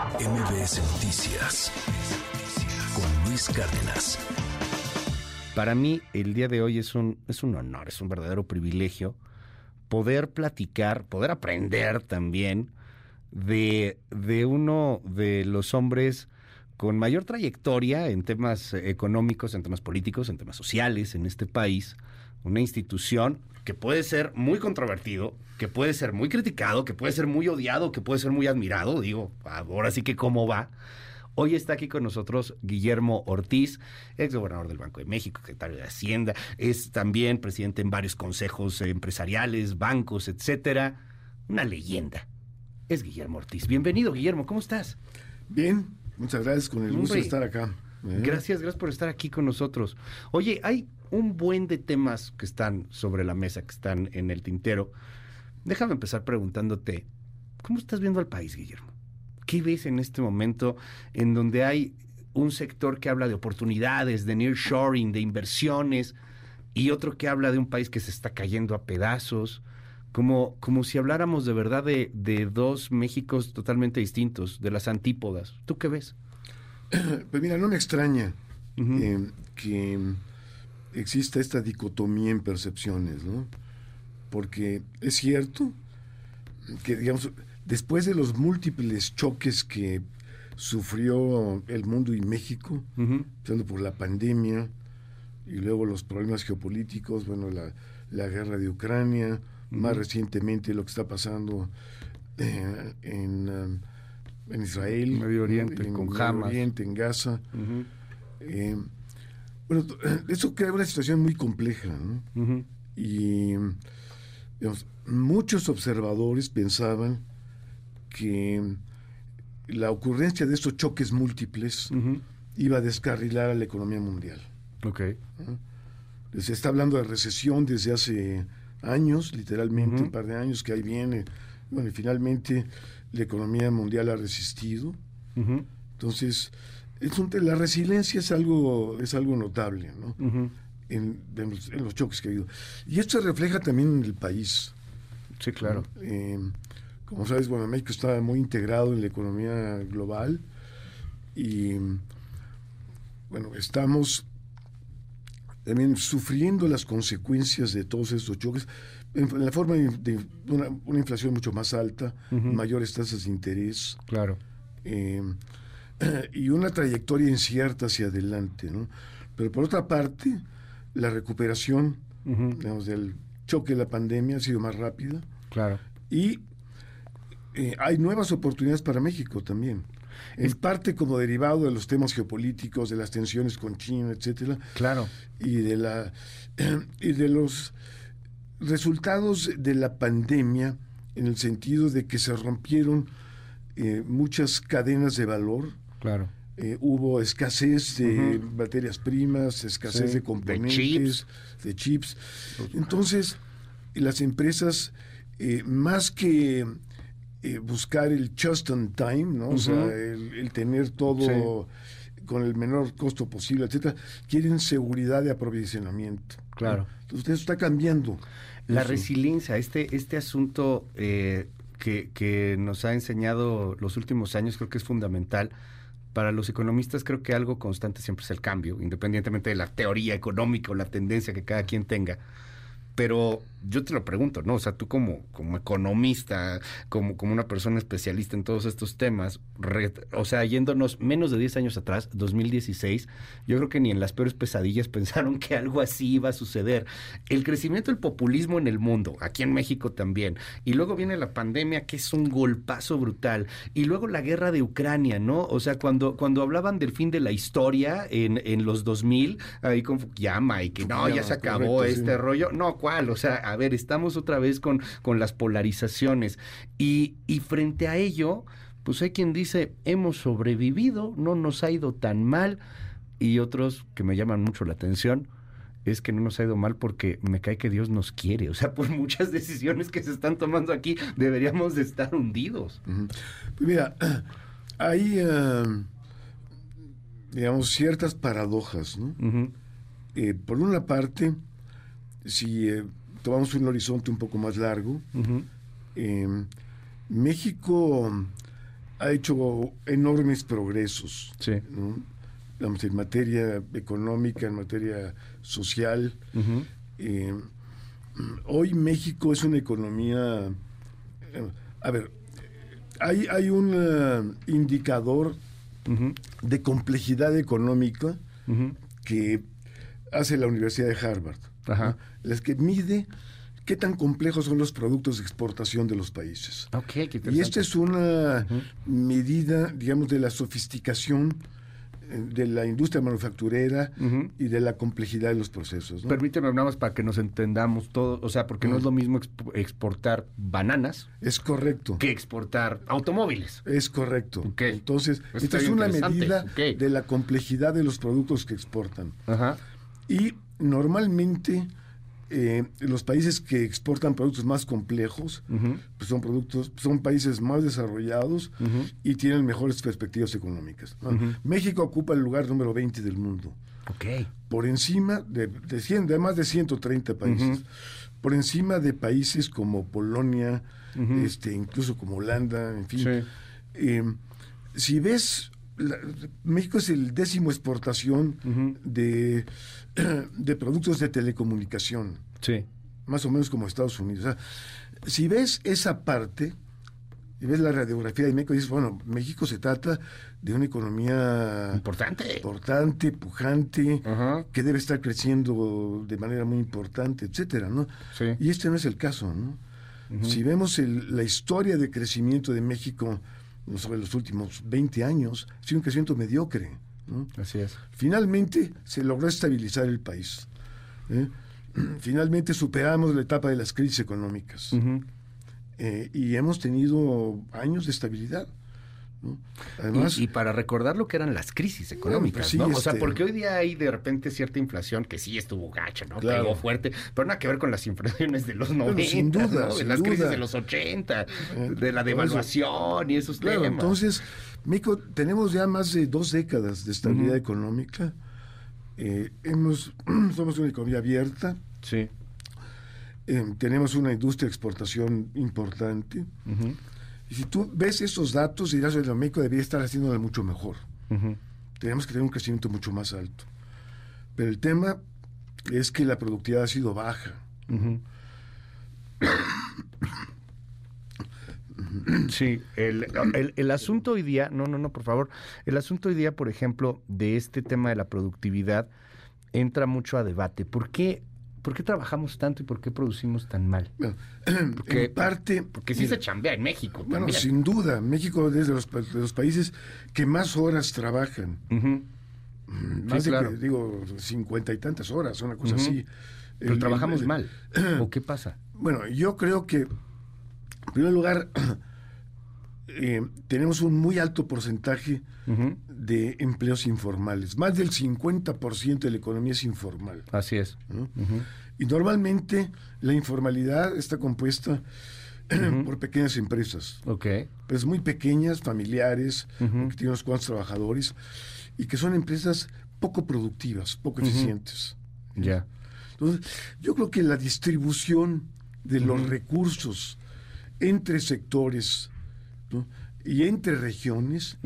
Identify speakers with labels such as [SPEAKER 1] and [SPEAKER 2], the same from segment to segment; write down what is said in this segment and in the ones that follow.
[SPEAKER 1] MBS Noticias con Luis Cárdenas.
[SPEAKER 2] Para mí, el día de hoy es un, es un honor, es un verdadero privilegio poder platicar, poder aprender también de, de uno de los hombres con mayor trayectoria en temas económicos, en temas políticos, en temas sociales en este país, una institución que puede ser muy controvertido, que puede ser muy criticado, que puede ser muy odiado, que puede ser muy admirado, digo, ahora sí que cómo va. Hoy está aquí con nosotros Guillermo Ortiz, ex gobernador del Banco de México, secretario de Hacienda, es también presidente en varios consejos empresariales, bancos, etcétera. Una leyenda. Es Guillermo Ortiz. Bienvenido, Guillermo, ¿cómo estás?
[SPEAKER 3] Bien, muchas gracias, con el gusto de estar acá.
[SPEAKER 2] ¿eh? Gracias, gracias por estar aquí con nosotros. Oye, hay un buen de temas que están sobre la mesa, que están en el tintero. Déjame empezar preguntándote, ¿cómo estás viendo al país, Guillermo? ¿Qué ves en este momento en donde hay un sector que habla de oportunidades, de nearshoring, de inversiones, y otro que habla de un país que se está cayendo a pedazos? Como, como si habláramos de verdad de, de dos Méxicos totalmente distintos, de las antípodas. ¿Tú qué ves?
[SPEAKER 3] Pues mira, no me extraña eh, que exista esta dicotomía en percepciones, ¿no? Porque es cierto que, digamos, después de los múltiples choques que sufrió el mundo y México, empezando por la pandemia y luego los problemas geopolíticos, bueno, la, la guerra de Ucrania, más recientemente lo que está pasando eh, en, um, en, Israel,
[SPEAKER 2] Medio Oriente,
[SPEAKER 3] en,
[SPEAKER 2] con
[SPEAKER 3] Medio
[SPEAKER 2] Hamas.
[SPEAKER 3] Oriente, en Gaza. eh, bueno, eso crea una situación muy compleja, ¿no?
[SPEAKER 2] Uh -huh.
[SPEAKER 3] Y digamos, muchos observadores pensaban que la ocurrencia de estos choques múltiples uh -huh. iba a descarrilar a la economía mundial.
[SPEAKER 2] Ok.
[SPEAKER 3] ¿no? Se está hablando de recesión desde hace años, literalmente, uh -huh. un par de años que ahí viene. Bueno, y finalmente la economía mundial ha resistido. Entonces, es un, la resiliencia es algo, es algo notable, ¿no?
[SPEAKER 2] Uh -huh.
[SPEAKER 3] en, en, los, en, los, choques que ha habido. Y esto se refleja también en el país.
[SPEAKER 2] Sí, claro.
[SPEAKER 3] Eh, como sabes, bueno, México está muy integrado en la economía global y, bueno, estamos también sufriendo las consecuencias de todos estos choques en, la forma de una, una inflación mucho más alta, uh -huh. mayores tasas de interés.
[SPEAKER 2] Claro.
[SPEAKER 3] Eh, y una trayectoria incierta hacia adelante, ¿no? Pero por otra parte, la recuperación, uh -huh. digamos, del choque de la pandemia ha sido más rápida.
[SPEAKER 2] Claro.
[SPEAKER 3] Y eh, hay nuevas oportunidades para México también. En parte como derivado de los temas geopolíticos, de las tensiones con China, etcétera.
[SPEAKER 2] Claro.
[SPEAKER 3] Y de la y de los resultados de la pandemia en el sentido de que se rompieron eh, muchas cadenas de valor.
[SPEAKER 2] Claro.
[SPEAKER 3] Eh, hubo escasez de uh -huh. materias primas, escasez sí, de componentes,
[SPEAKER 2] de chips.
[SPEAKER 3] De chips. Entonces, las empresas, eh, más que eh, buscar el just in time, ¿no? Uh -huh. O sea, el, el tener todo sí. con el menor costo posible, etcétera, quieren seguridad de aprovisionamiento.
[SPEAKER 2] Claro.
[SPEAKER 3] ¿no? Entonces, eso está cambiando.
[SPEAKER 2] La
[SPEAKER 3] eso.
[SPEAKER 2] resiliencia, este, este asunto eh, que, que, nos ha enseñado los últimos años, creo que es fundamental. Para los economistas creo que algo constante siempre es el cambio, independientemente de la teoría económica o la tendencia que cada quien tenga. Pero yo te lo pregunto, ¿no? O sea, tú como, como economista, como, como una persona especialista en todos estos temas, re, o sea, yéndonos menos de 10 años atrás, 2016, yo creo que ni en las peores pesadillas pensaron que algo así iba a suceder. El crecimiento del populismo en el mundo, aquí en México también, y luego viene la pandemia, que es un golpazo brutal, y luego la guerra de Ucrania, ¿no? O sea, cuando, cuando hablaban del fin de la historia en, en los 2000, ahí con Fukuyama, y que no, ya se acabó correcto, este sí. rollo, no, ¿cuál? O sea, a ver, estamos otra vez con, con las polarizaciones. Y, y frente a ello, pues hay quien dice, hemos sobrevivido, no nos ha ido tan mal. Y otros que me llaman mucho la atención, es que no nos ha ido mal porque me cae que Dios nos quiere. O sea, por muchas decisiones que se están tomando aquí, deberíamos de estar hundidos.
[SPEAKER 3] Uh -huh. Pues mira, hay, uh, digamos, ciertas paradojas, ¿no? Uh -huh. eh, por una parte, si eh, tomamos un horizonte un poco más largo, uh -huh. eh, México ha hecho enormes progresos.
[SPEAKER 2] Sí.
[SPEAKER 3] en materia económica, en materia social. Eh, hoy México es una economía... eh, a ver, hay, hay un eh, indicador de complejidad económica que hace la Universidad de Harvard.
[SPEAKER 2] Ajá.
[SPEAKER 3] ¿no? Las que mide qué tan complejos son los productos de exportación de los países.
[SPEAKER 2] Qué.
[SPEAKER 3] Y esta es una medida, digamos, de la sofisticación eh, de la industria manufacturera y de la complejidad de los procesos. ¿no?
[SPEAKER 2] Permíteme nada más para que nos entendamos todo, o sea, porque no es lo mismo exp- exportar bananas
[SPEAKER 3] Es correcto.
[SPEAKER 2] que exportar automóviles.
[SPEAKER 3] Es correcto. Entonces,
[SPEAKER 2] Eso
[SPEAKER 3] esta es una medida de la complejidad de los productos que exportan.
[SPEAKER 2] Ajá.
[SPEAKER 3] Y normalmente eh, los países que exportan productos más complejos pues son productos, son países más desarrollados y tienen mejores perspectivas económicas. México ocupa el lugar número 20 del mundo,
[SPEAKER 2] Ok.
[SPEAKER 3] por encima de, de, 100 de más de 130 países, por encima de países como Polonia, este, incluso como Holanda, en fin.
[SPEAKER 2] Sí.
[SPEAKER 3] Eh, si ves, la- México es el décimo exportación de, de productos de telecomunicación,
[SPEAKER 2] Sí.
[SPEAKER 3] más o menos como Estados Unidos. O sea, si ves esa parte, y ves la radiografía de México, dices, bueno, México se trata de una economía
[SPEAKER 2] Importante.
[SPEAKER 3] importante, pujante, que debe estar creciendo de manera muy importante, etcétera, ¿no?
[SPEAKER 2] Sí.
[SPEAKER 3] Y este no es el caso, ¿no? Si vemos el- la historia de crecimiento de México sobre los últimos 20 años, ha sido un crecimiento mediocre, ¿no?
[SPEAKER 2] Así es.
[SPEAKER 3] Finalmente se logró estabilizar el país. ¿eh? Finalmente superamos la etapa de las crisis económicas eh, y hemos tenido años de estabilidad.
[SPEAKER 2] Y, y para recordar lo que eran las crisis económicas,
[SPEAKER 3] pues sí,
[SPEAKER 2] ¿no? O sea,
[SPEAKER 3] este-
[SPEAKER 2] porque hoy día hay de repente cierta inflación que sí estuvo gacha, ¿no?
[SPEAKER 3] Claro.
[SPEAKER 2] Pegó fuerte, pero nada que ver con las inflaciones de los 90,
[SPEAKER 3] sin duda,
[SPEAKER 2] ¿no? De las crisis
[SPEAKER 3] duda.
[SPEAKER 2] de los 80,
[SPEAKER 3] Eh,
[SPEAKER 2] de la
[SPEAKER 3] eso.
[SPEAKER 2] devaluación y esos
[SPEAKER 3] Claro,
[SPEAKER 2] temas.
[SPEAKER 3] entonces, México, tenemos ya más de dos décadas de estabilidad
[SPEAKER 2] Ujú.
[SPEAKER 3] económica. Eh, hemos, somos una economía abierta,
[SPEAKER 2] Sí.
[SPEAKER 3] eh, tenemos una industria de exportación importante.
[SPEAKER 2] Ujú,
[SPEAKER 3] Y si tú ves esos datos, dirás, "Oye, México debería estar haciéndolo mucho mejor. Tenemos que tener un crecimiento mucho más alto. Pero el tema es que la productividad ha sido baja.
[SPEAKER 2] Sí, el, el- el asunto hoy día, no, no, no, por favor, el asunto hoy día, por ejemplo, de este tema de la productividad, entra mucho a debate. ¿Por qué, por qué trabajamos tanto y por qué producimos tan mal?
[SPEAKER 3] Bueno,
[SPEAKER 2] Porque-
[SPEAKER 3] en parte...
[SPEAKER 2] Porque sí se chambea en México
[SPEAKER 3] Bueno,
[SPEAKER 2] también.
[SPEAKER 3] sin duda, México es de los, pa- de los países que más horas trabajan.
[SPEAKER 2] Ujú.
[SPEAKER 3] Más de,
[SPEAKER 2] claro.
[SPEAKER 3] que, digo, cincuenta y tantas horas, una cosa así.
[SPEAKER 2] Pero
[SPEAKER 3] El-
[SPEAKER 2] trabajamos
[SPEAKER 3] el-
[SPEAKER 2] mal. ¿O qué pasa?
[SPEAKER 3] Bueno, yo creo que, en primer lugar, eh, tenemos un muy alto porcentaje de empleos informales. Más del 50% de la economía es informal.
[SPEAKER 2] Así es.
[SPEAKER 3] Y normalmente la informalidad está compuesta por pequeñas empresas.
[SPEAKER 2] Ok.
[SPEAKER 3] Pues muy pequeñas, familiares, que tienen unos cuantos trabajadores y que son empresas poco productivas, poco eficientes.
[SPEAKER 2] Ya.
[SPEAKER 3] Entonces, yo creo que la distribución de los recursos entre sectores ¿no? y entre regiones,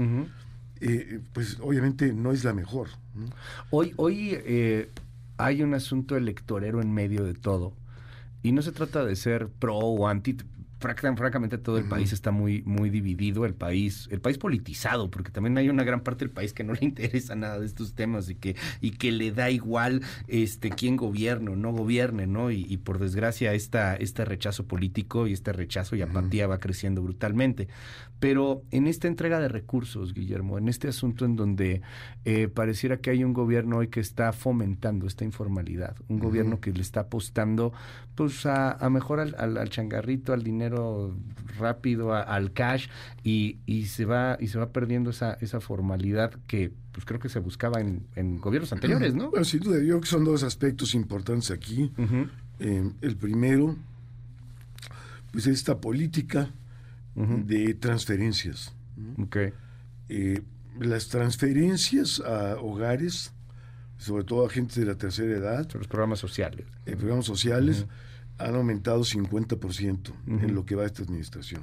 [SPEAKER 3] eh, pues obviamente no es la mejor. ¿no?
[SPEAKER 2] Hoy, hoy eh, hay un asunto electorero en medio de todo. Y no se trata de ser pro o anti. Franca- Francamente, todo el país está muy, muy dividido, el país, el país politizado, porque también hay una gran parte del país que no le interesa nada de estos temas y que, y que le da igual este quién gobierne o no gobierne, ¿no? Y, y por desgracia, esta, este rechazo político y este rechazo y apatía va creciendo brutalmente. Pero en esta entrega de recursos, Guillermo, en este asunto en donde eh, pareciera que hay un gobierno hoy que está fomentando esta informalidad, un gobierno que le está apostando pues a, a mejor al, al- al changarrito, al dinero rápido, a- al cash y, y se va y se va perdiendo esa, esa formalidad que pues creo que se buscaba en, en gobiernos anteriores, ¿no?
[SPEAKER 3] Bueno, sin duda, yo creo que son dos aspectos importantes aquí. Eh, el primero, pues esta política de transferencias. ¿no? Eh, las transferencias a hogares, sobre todo a gente de la tercera edad,
[SPEAKER 2] los programas sociales.
[SPEAKER 3] en programas sociales, han aumentado 50%
[SPEAKER 2] Ujú.
[SPEAKER 3] en lo que va a esta administración.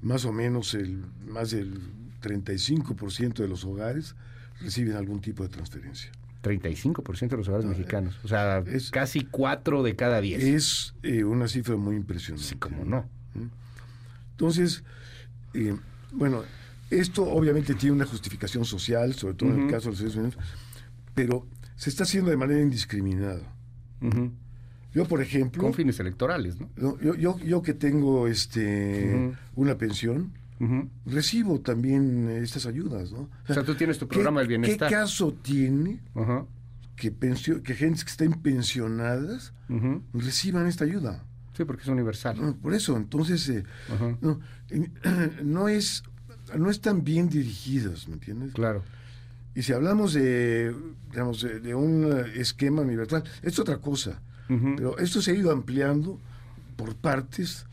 [SPEAKER 3] más o menos el más del 35% de los hogares reciben algún tipo de transferencia.
[SPEAKER 2] 35% de los hogares mexicanos. O sea, es, casi 4 de cada 10.
[SPEAKER 3] Es eh, una cifra muy impresionante.
[SPEAKER 2] Sí, como no.
[SPEAKER 3] Entonces, eh, bueno, esto obviamente tiene una justificación social, sobre todo en el caso de los Estados Unidos, pero se está haciendo de manera indiscriminada. Yo, por ejemplo...
[SPEAKER 2] Con fines electorales, ¿no?
[SPEAKER 3] Yo, yo, yo que tengo este una pensión, recibo también estas ayudas, ¿no?
[SPEAKER 2] O sea, tú tienes tu programa del bienestar.
[SPEAKER 3] ¿Qué caso tiene que, que gente que estén pensionadas reciban esta ayuda?
[SPEAKER 2] Sí, porque es universal.
[SPEAKER 3] por eso, entonces, eh, no, no, es, no están bien dirigidas, ¿me entiendes?
[SPEAKER 2] Claro.
[SPEAKER 3] Y si hablamos de, digamos, de, un esquema universal, es otra cosa. Pero esto se ha ido ampliando por partes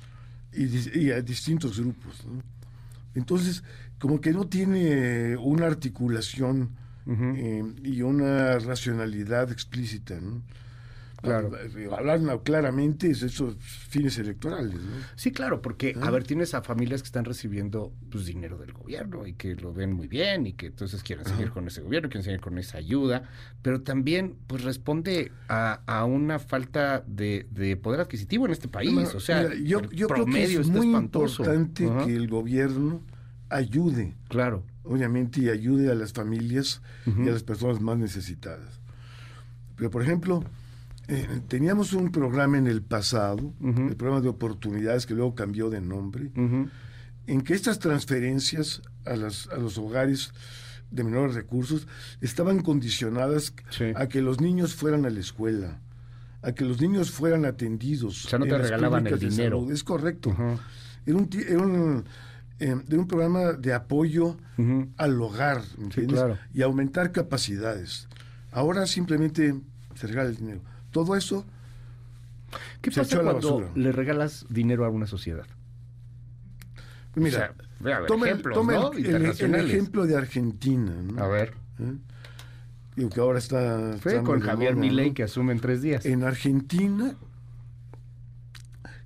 [SPEAKER 3] y, a distintos grupos. Entonces, como que no tiene una articulación eh, y una racionalidad explícita. ¿no? Claro. Hablar claramente es esos fines electorales. ¿no?
[SPEAKER 2] Sí, claro, porque, a ah. ver, tienes a familias que están recibiendo pues, dinero del gobierno y que lo ven muy bien y que entonces quieren seguir con ese gobierno, quieren seguir con esa ayuda, pero también pues responde a, a una falta de, de, poder adquisitivo en este país. o sea,
[SPEAKER 3] yo, yo creo que es muy importante que el gobierno ayude.
[SPEAKER 2] Claro.
[SPEAKER 3] Obviamente, y ayude a las familias y a las personas más necesitadas. Pero, por ejemplo, eh, teníamos un programa en el pasado, el programa de oportunidades que luego cambió de nombre, en que estas transferencias a, las, a los hogares de menores recursos estaban condicionadas a que los niños fueran a la escuela, a que los niños fueran atendidos.
[SPEAKER 2] O sea, no te regalaban el dinero.
[SPEAKER 3] Es correcto. Era un, era un, eh, de un programa de apoyo al hogar y aumentar capacidades. Ahora simplemente se regala el dinero. Todo eso.
[SPEAKER 2] ¿Qué pasa cuando le regalas dinero a una sociedad?
[SPEAKER 3] Mira, toma, el, ejemplo de Argentina.
[SPEAKER 2] A ver.
[SPEAKER 3] ¿Eh? Digo que ahora está.
[SPEAKER 2] Fue con Javier Milei que asume en tres días.
[SPEAKER 3] En Argentina,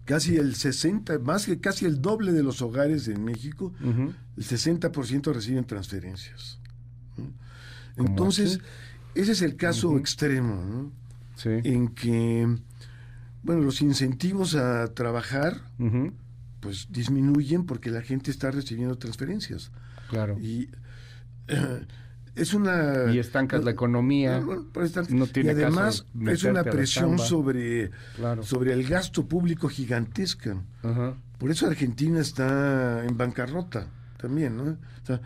[SPEAKER 3] casi el 60, más que casi el doble de los hogares en México, el 60% reciben transferencias. Entonces, ese es el caso extremo. ¿no? En que, bueno, los incentivos a trabajar, pues disminuyen porque la gente está recibiendo transferencias.
[SPEAKER 2] Claro.
[SPEAKER 3] Y eh, es una...
[SPEAKER 2] Y estancas la economía. No, tiene
[SPEAKER 3] y además es una presión sobre, sobre el gasto público gigantesca. Por eso Argentina está en bancarrota también, ¿no? O sea,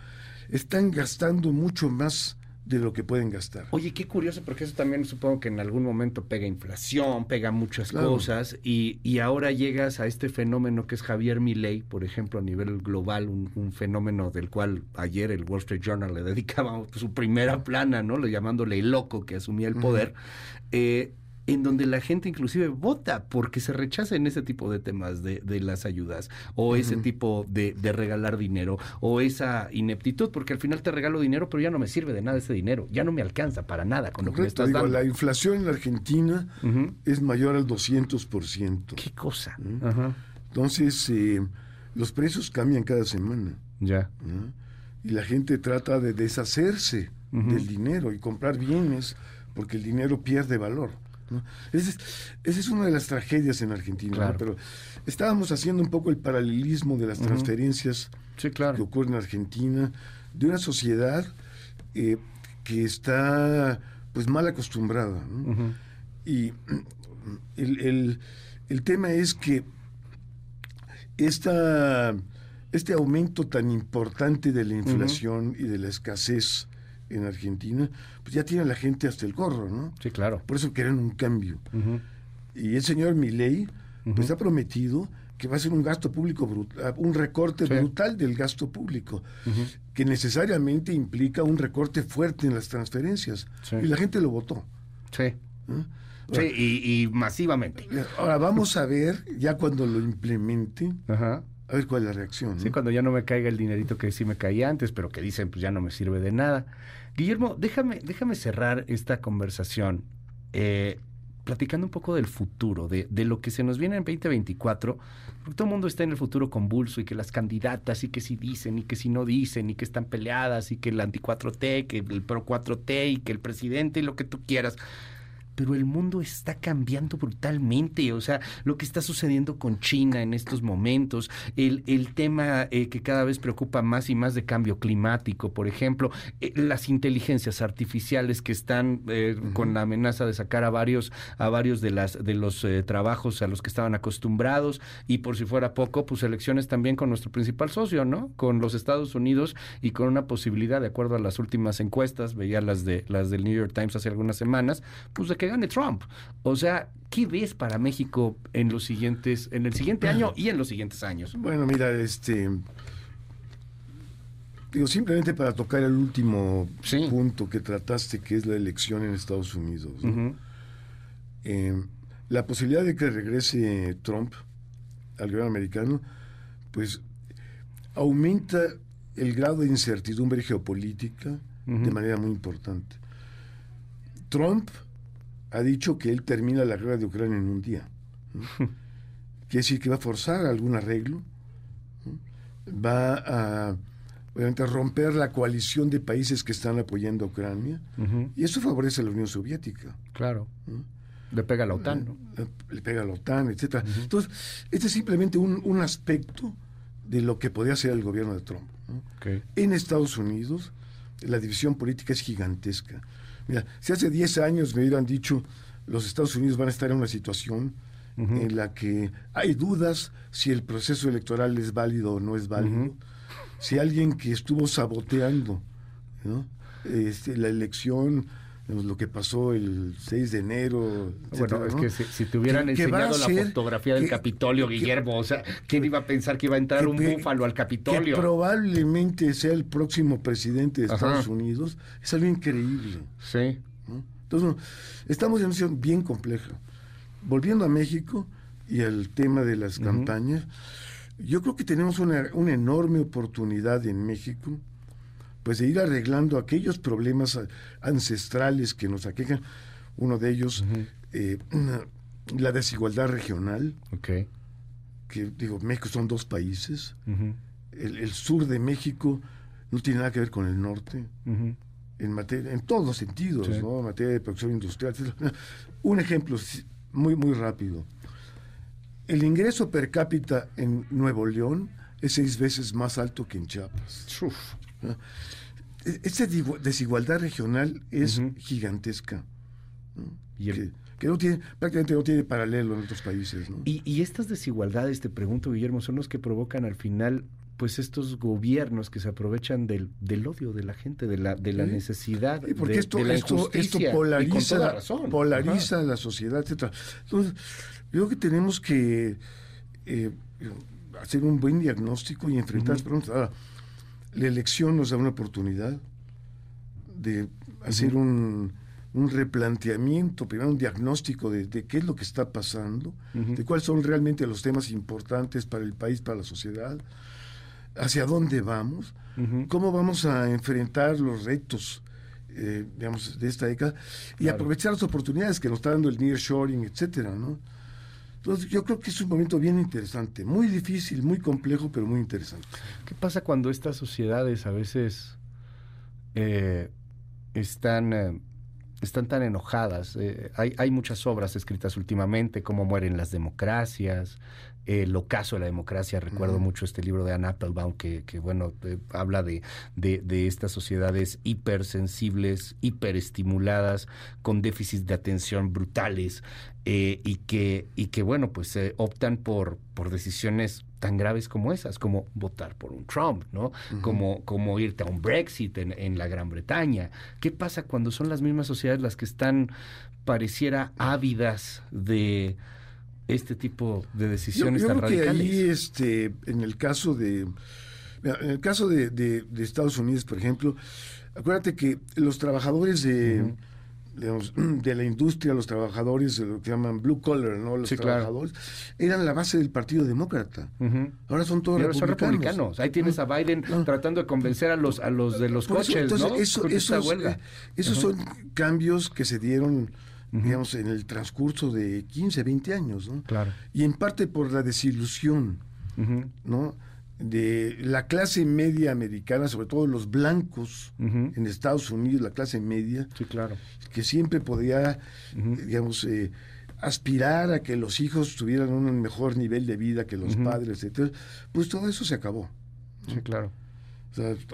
[SPEAKER 3] están gastando mucho más de lo que pueden gastar.
[SPEAKER 2] Oye, qué curioso, porque eso también supongo que en algún momento pega inflación, pega muchas cosas, y, y, ahora llegas a este fenómeno que es Javier Milei, por ejemplo, a nivel global, un, fenómeno del cual ayer el Wall Street Journal le dedicaba su primera plana, ¿no? Le llamándole el loco que asumía el poder. eh, en donde la gente inclusive vota porque se rechacen ese tipo de temas de, de las ayudas o ese tipo de, de, regalar dinero o esa ineptitud, porque al final te regalo dinero, pero ya no me sirve de nada ese dinero, ya no me alcanza para nada con lo que me estás dando.
[SPEAKER 3] La inflación en Argentina es mayor al 200%.
[SPEAKER 2] ¿Qué cosa?
[SPEAKER 3] Entonces, eh, los precios cambian cada semana.
[SPEAKER 2] Ya.
[SPEAKER 3] Y la gente trata de deshacerse del dinero y comprar bienes porque el dinero pierde valor. Esa, es, una de las tragedias en Argentina, pero estábamos haciendo un poco el paralelismo de las transferencias que ocurren en Argentina, de una sociedad eh, que está pues mal acostumbrada. Y el, el, tema es que esta, este aumento tan importante de la inflación y de la escasez en Argentina, pues ya tiene la gente hasta el gorro, ¿no?
[SPEAKER 2] Sí, claro.
[SPEAKER 3] Por eso quieren un cambio. Y el señor Milei, pues ha prometido que va a ser un gasto público brutal, un recorte brutal del gasto público, que necesariamente implica un recorte fuerte en las transferencias. Y la gente lo votó.
[SPEAKER 2] Sí. sí, y, masivamente.
[SPEAKER 3] Ahora vamos a ver, ya cuando lo implemente, a ver cuál es la reacción.
[SPEAKER 2] Sí, cuando ya no me caiga el dinerito que sí me caía antes, pero que dicen, pues ya no me sirve de nada. Guillermo, déjame, déjame cerrar esta conversación eh, platicando un poco del futuro, de, de lo que se nos viene en 2024, porque todo el mundo está en el futuro convulso y que las candidatas y que si dicen y que si no dicen y que están peleadas y que el anti 4T, que el pro 4T y que el presidente y lo que tú quieras pero el mundo está cambiando brutalmente. O sea, lo que está sucediendo con China en estos momentos, el, el tema eh, que cada vez preocupa más y más de cambio climático, por ejemplo, eh, las inteligencias artificiales que están eh, con la amenaza de sacar a varios, a varios de las de los trabajos a los que estaban acostumbrados, y por si fuera poco, pues elecciones también con nuestro principal socio, ¿no? Con los Estados Unidos y con una posibilidad, de acuerdo a las últimas encuestas, veía las de las del New York Times hace algunas semanas, pues de que gane Trump. O sea, ¿qué ves para México en los siguientes, en el siguiente año y en los siguientes años?
[SPEAKER 3] Bueno, mira, este digo simplemente para tocar el último punto que trataste, que es la elección en Estados Unidos. Eh, la posibilidad de que regrese Trump al gobierno americano, pues aumenta el grado de incertidumbre geopolítica de manera muy importante. Trump ha dicho que él termina la guerra de Ucrania en un día. Quiere decir que va a forzar algún arreglo, va a obviamente romper la coalición de países que están apoyando a Ucrania, y eso favorece a la Unión Soviética.
[SPEAKER 2] Claro. Le pega a la OTAN, ¿no?
[SPEAKER 3] Le pega a la OTAN, etcétera. Entonces, este es simplemente un, aspecto de lo que podría ser el gobierno de Trump. En Estados Unidos, la división política es gigantesca. Mira, si hace 10 años me hubieran dicho los Estados Unidos van a estar en una situación en la que hay dudas si el proceso electoral es válido o no es válido, si alguien que estuvo saboteando este, la elección lo que pasó el 6 de enero.
[SPEAKER 2] bueno, es que si, te hubieran enseñado la fotografía del Capitolio, Guillermo, o sea, ¿quién iba a pensar que iba a entrar un búfalo al Capitolio?
[SPEAKER 3] Que probablemente sea el próximo presidente de Estados Unidos, es algo increíble.
[SPEAKER 2] Sí.
[SPEAKER 3] Entonces, estamos en una situación bien compleja. Volviendo a México y al tema de las campañas, yo creo que tenemos una, una enorme oportunidad en México pues de ir arreglando aquellos problemas ancestrales que nos aquejan. Uno de ellos, eh, la desigualdad regional.
[SPEAKER 2] Okay.
[SPEAKER 3] Que digo, México son dos países. el, sur de México no tiene nada que ver con el norte. En, materia, en todos los sentidos, ¿no? En materia de producción industrial. Un ejemplo muy, muy rápido. El ingreso per cápita en Nuevo León es seis veces más alto que en Chiapas. Esta desigualdad regional es gigantesca. Y que, no tiene, prácticamente no tiene paralelo en otros países.
[SPEAKER 2] Y, estas desigualdades, te pregunto, Guillermo, son los que provocan al final pues estos gobiernos que se aprovechan del, del odio de la gente, de la, de la necesidad,
[SPEAKER 3] porque
[SPEAKER 2] de,
[SPEAKER 3] esto,
[SPEAKER 2] la
[SPEAKER 3] esto, polariza, polariza la sociedad, etcétera. Entonces, yo creo que tenemos que eh, hacer un buen diagnóstico y enfrentar las preguntas. La elección nos da una oportunidad de hacer un, replanteamiento, primero un diagnóstico de, qué es lo que está pasando, de cuáles son realmente los temas importantes para el país, para la sociedad, hacia dónde vamos, cómo vamos a enfrentar los retos eh, digamos, de esta década y aprovechar las oportunidades que nos está dando el nearshoring, etcétera, ¿no? Yo creo que es un momento bien interesante, muy difícil, muy complejo, pero muy interesante.
[SPEAKER 2] ¿Qué pasa cuando estas sociedades a veces eh, están, eh, están tan enojadas? Eh, hay, hay muchas obras escritas últimamente, cómo mueren las democracias, el ocaso de la democracia. Recuerdo mucho este libro de Anne Applebaum que, que bueno, habla de, de, estas sociedades hipersensibles, hiperestimuladas, con déficits de atención brutales eh, y, que, y que, bueno, pues eh, optan por, por decisiones tan graves como esas, como votar por un Trump, ¿no? como, como irte a un Brexit en, en la Gran Bretaña. ¿Qué pasa cuando son las mismas sociedades las que están, pareciera, ávidas de este tipo de decisiones
[SPEAKER 3] yo,
[SPEAKER 2] tan
[SPEAKER 3] creo Que ahí, este, en el caso de, en el caso de, de, Estados Unidos, por ejemplo, acuérdate que los trabajadores de, de la industria, los trabajadores, lo que llaman blue collar, ¿no? Los trabajadores, eran la base del Partido Demócrata. Ahora son todos republicanos.
[SPEAKER 2] Ahí tienes a Biden tratando de convencer a los a los de los coches, ¿no?
[SPEAKER 3] Eso, esos, esos son cambios que se dieron digamos, en el transcurso de 15, 20 años, ¿no?
[SPEAKER 2] Claro.
[SPEAKER 3] Y en parte por la desilusión, ¿no? De la clase media americana, sobre todo los blancos en Estados Unidos, la clase media,
[SPEAKER 2] sí, claro.
[SPEAKER 3] que siempre podía, digamos, eh, aspirar a que los hijos tuvieran un mejor nivel de vida que los padres, etc. Pues todo eso se acabó.
[SPEAKER 2] Sí, claro.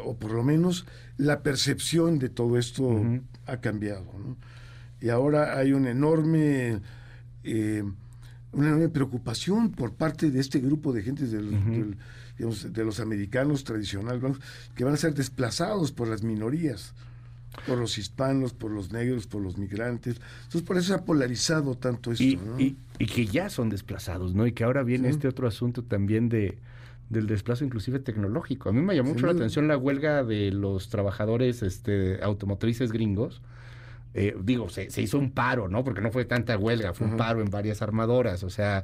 [SPEAKER 3] O, por lo menos la percepción de todo esto ha cambiado. ¿no? Y ahora hay un enorme, eh, una enorme preocupación por parte de este grupo de gente del, de los americanos tradicionales que van a ser desplazados por las minorías por los hispanos, por los negros, por los migrantes. Entonces, por eso se ha polarizado tanto esto.
[SPEAKER 2] Y, y, que ya son desplazados, ¿no? Y que ahora viene este otro asunto también de del desplazo inclusive tecnológico. A mí me llamó mucho la atención la huelga de los trabajadores este, automotrices gringos. Eh, digo, se, se, hizo un paro, ¿no? Porque no fue tanta huelga, fue un paro en varias armadoras. O sea,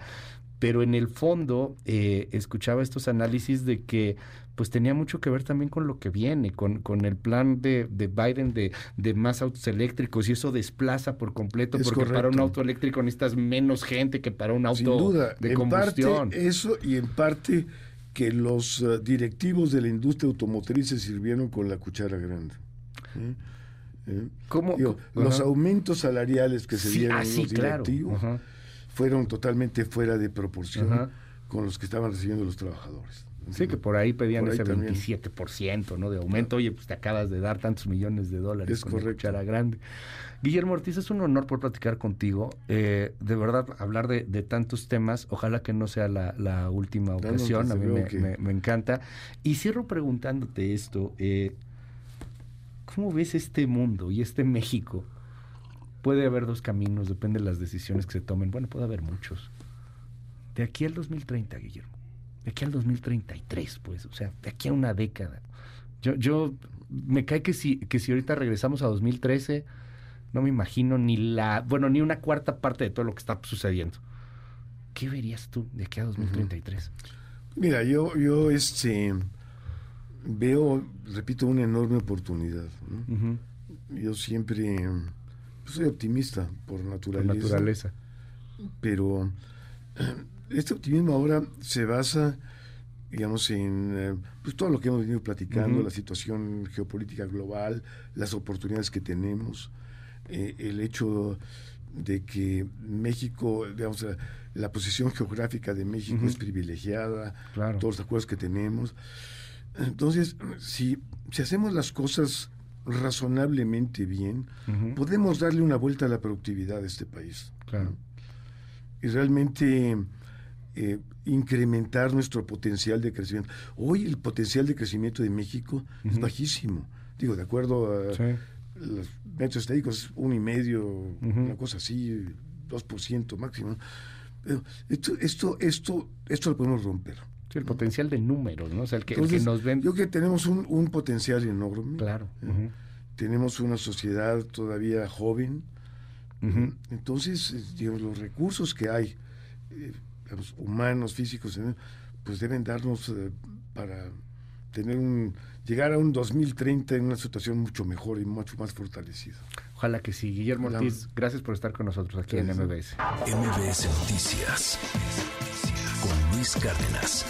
[SPEAKER 2] pero en el fondo eh, escuchaba estos análisis de que pues tenía mucho que ver también con lo que viene, con, con el plan de, de Biden de, de, más autos eléctricos y eso desplaza por completo, porque para un auto eléctrico necesitas menos gente que para un auto
[SPEAKER 3] Sin duda.
[SPEAKER 2] de
[SPEAKER 3] en
[SPEAKER 2] combustión.
[SPEAKER 3] Parte eso y en parte que los uh, directivos de la industria automotriz se sirvieron con la cuchara grande. ¿Eh? ¿Eh?
[SPEAKER 2] ¿Cómo?
[SPEAKER 3] Digo, los aumentos salariales que se
[SPEAKER 2] Sí,
[SPEAKER 3] dieron
[SPEAKER 2] ah, sí,
[SPEAKER 3] los
[SPEAKER 2] claro.
[SPEAKER 3] directivos fueron totalmente fuera de proporción con los que estaban recibiendo los trabajadores.
[SPEAKER 2] Sí, que por ahí pedían
[SPEAKER 3] Por ahí
[SPEAKER 2] ese
[SPEAKER 3] también.
[SPEAKER 2] 27%, ¿no? De aumento. Oye, pues te acabas de dar tantos millones de dólares
[SPEAKER 3] Es
[SPEAKER 2] con
[SPEAKER 3] correcto.
[SPEAKER 2] grande. Guillermo Ortiz, es un honor por platicar contigo. Eh, de verdad, hablar de, de tantos temas. Ojalá que no sea la, la última ocasión. A mí me,
[SPEAKER 3] luego que-
[SPEAKER 2] me- me encanta. Y cierro preguntándote esto. eh, ¿Cómo ves este mundo y este México? Puede haber dos caminos, depende de las decisiones que se tomen. Bueno, puede haber muchos. De aquí al 2030, Guillermo. De aquí al 2033, pues. O sea, de aquí a una década. Yo, yo me cae que si, que si ahorita regresamos a 2013, no me imagino ni la, bueno, ni una cuarta parte de todo lo que está sucediendo. ¿Qué verías tú de aquí a 2033?
[SPEAKER 3] Mira, yo, yo este veo, repito, una enorme oportunidad. Yo siempre pues, soy optimista por
[SPEAKER 2] Por
[SPEAKER 3] naturaleza,
[SPEAKER 2] naturaleza.
[SPEAKER 3] pero eh, este optimismo ahora se basa, digamos, en eh, pues, todo lo que hemos venido platicando, la situación geopolítica global, las oportunidades que tenemos, eh, el hecho de que México, digamos, la, la posición geográfica de México
[SPEAKER 2] Ujú.
[SPEAKER 3] es privilegiada,
[SPEAKER 2] Claro.
[SPEAKER 3] todos los acuerdos que tenemos. Entonces, si, si hacemos las cosas razonablemente bien, podemos darle una vuelta a la productividad de este país.
[SPEAKER 2] Claro.
[SPEAKER 3] Y realmente eh, incrementar nuestro potencial de crecimiento. Hoy el potencial de crecimiento de México es bajísimo. Digo, de acuerdo a
[SPEAKER 2] Sí.
[SPEAKER 3] los métodos estadísticos, un y medio,
[SPEAKER 2] Ujú.
[SPEAKER 3] una cosa así, 2% máximo. Pero esto, esto, esto, esto lo podemos romper.
[SPEAKER 2] Sí, el potencial de números, ¿no? O sea, el que, el que nos ven.
[SPEAKER 3] Yo creo que tenemos un, un potencial enorme.
[SPEAKER 2] Claro.
[SPEAKER 3] ¿eh? Tenemos una sociedad todavía joven. Entonces, eh, digamos, los recursos que hay, eh, digamos, humanos, físicos, pues deben darnos eh, para tener un llegar a un 2030 en una situación mucho mejor y mucho más fortalecida.
[SPEAKER 2] Ojalá que sí. Guillermo. Ortiz, gracias por estar con nosotros aquí en. MBS.
[SPEAKER 1] MBS Noticias Luis Cárdenas.